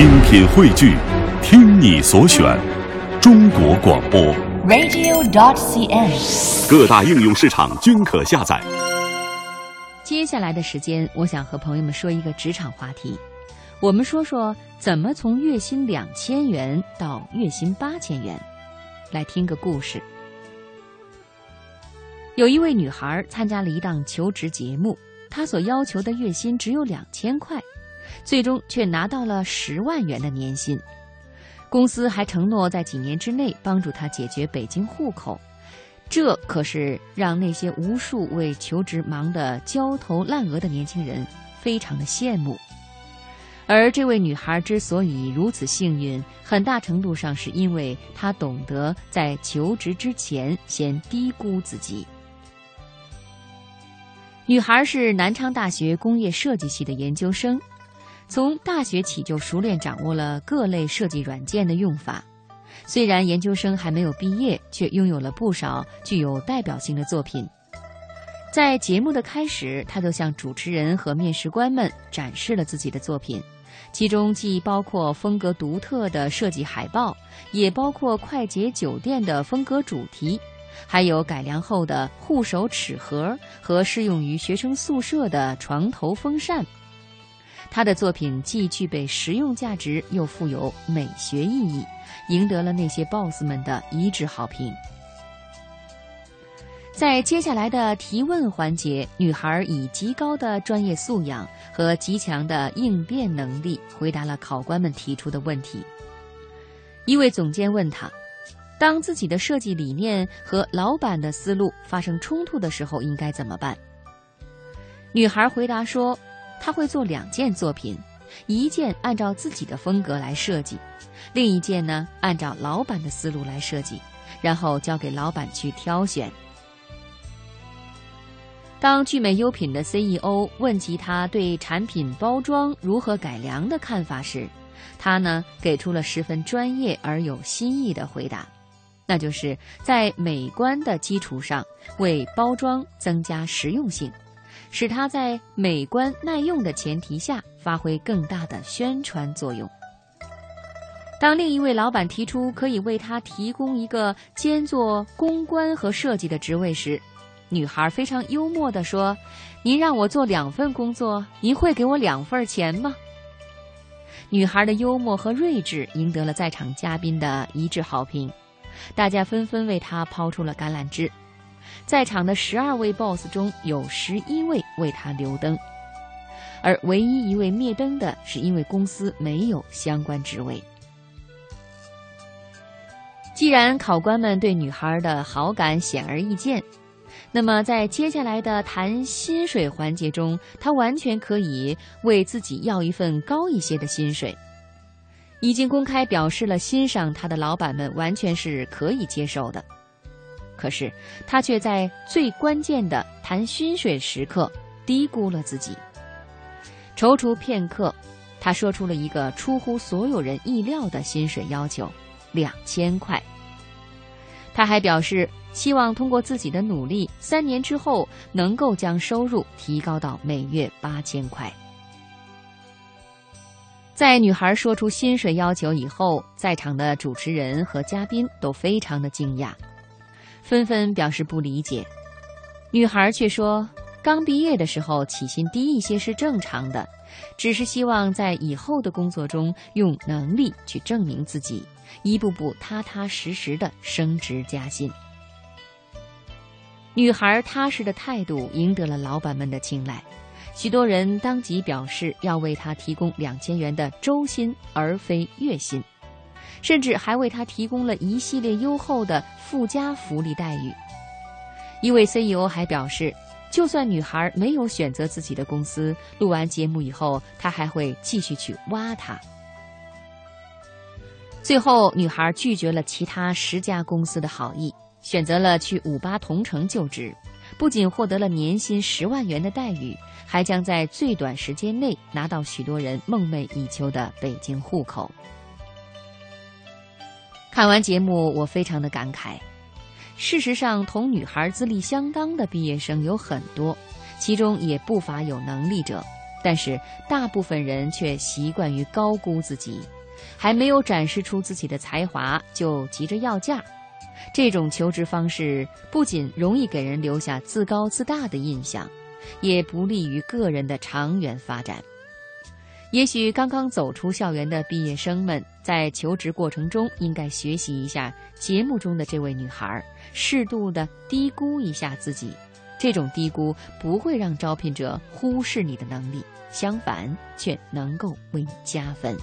精品汇聚，听你所选，中国广播。radio.dot.cn，。各大应用市场均可下载。接下来的时间，我想和朋友们说一个职场话题。我们说说怎么从月薪两千元到月薪八千元。来听个故事。有一位女孩参加了一档求职节目，她所要求的月薪只有两千块，最终却拿到了十万元的年薪。公司还承诺在几年之内帮助她解决北京户口。这可是让那些无数为求职忙得焦头烂额的年轻人非常的羡慕。而这位女孩之所以如此幸运，很大程度上是因为她懂得在求职之前先低估自己。女孩是南昌大学工业设计系的研究生，从大学起就熟练掌握了各类设计软件的用法。虽然研究生还没有毕业，却拥有了不少具有代表性的作品。在节目的开始，他就向主持人和面试官们展示了自己的作品，其中既包括风格独特的设计海报，也包括快捷酒店的风格主题，还有改良后的护手尺盒和适用于学生宿舍的床头风扇。他的作品既具备实用价值，又富有美学意义，赢得了那些 boss 们的一致好评。在接下来的提问环节，女孩以极高的专业素养和极强的应变能力回答了考官们提出的问题。一位总监问她：“当自己的设计理念和老板的思路发生冲突的时候，应该怎么办？”女孩回答说：“他会做两件作品，一件按照自己的风格来设计，另一件呢按照老板的思路来设计，然后交给老板去挑选。”当聚美优品的 CEO 问及他对产品包装如何改良的看法时，他呢给出了十分专业而有新意的回答，那就是在美观的基础上为包装增加实用性，使它在美观耐用的前提下发挥更大的宣传作用。当另一位老板提出可以为他提供一个兼做公关和设计的职位时，女孩非常幽默地说：“您让我做两份工作，您会给我两份钱吗？”女孩的幽默和睿智赢得了在场嘉宾的一致好评，大家纷纷为她抛出了橄榄枝。在场的十二位 boss 中有十一位为他留灯，而唯一一位灭灯的是因为公司没有相关职位。既然考官们对女孩的好感显而易见。那么，在接下来的谈薪水环节中，他完全可以为自己要一份高一些的薪水。已经公开表示了欣赏他的老板们完全是可以接受的。可是，他却在最关键的谈薪水时刻低估了自己。踌躇片刻，他说出了一个出乎所有人意料的薪水要求：两千块。他还表示。希望通过自己的努力，三年之后能够将收入提高到每月八千块。在女孩说出薪水要求以后，在场的主持人和嘉宾都非常的惊讶，纷纷表示不理解。女孩却说：“刚毕业的时候起薪低一些是正常的，只是希望在以后的工作中用能力去证明自己，一步步踏踏实实的升职加薪。”女孩踏实的态度赢得了老板们的青睐，许多人当即表示要为她提供两千元的周薪而非月薪，甚至还为她提供了一系列优厚的附加福利待遇。一位 CEO 还表示，就算女孩没有选择自己的公司，录完节目以后，他还会继续去挖她。最后，女孩拒绝了其他十家公司的好意。选择了去五八同城就职，不仅获得了年薪十万元的待遇，还将在最短时间内拿到许多人梦寐以求的北京户口。看完节目，我非常的感慨。事实上，同女孩资历相当的毕业生有很多，其中也不乏有能力者，但是大部分人却习惯于高估自己，还没有展示出自己的才华就急着要价。这种求职方式不仅容易给人留下自高自大的印象，也不利于个人的长远发展。也许刚刚走出校园的毕业生们在求职过程中，应该学习一下节目中的这位女孩，适度的低估一下自己。这种低估不会让招聘者忽视你的能力，相反却能够为你加分。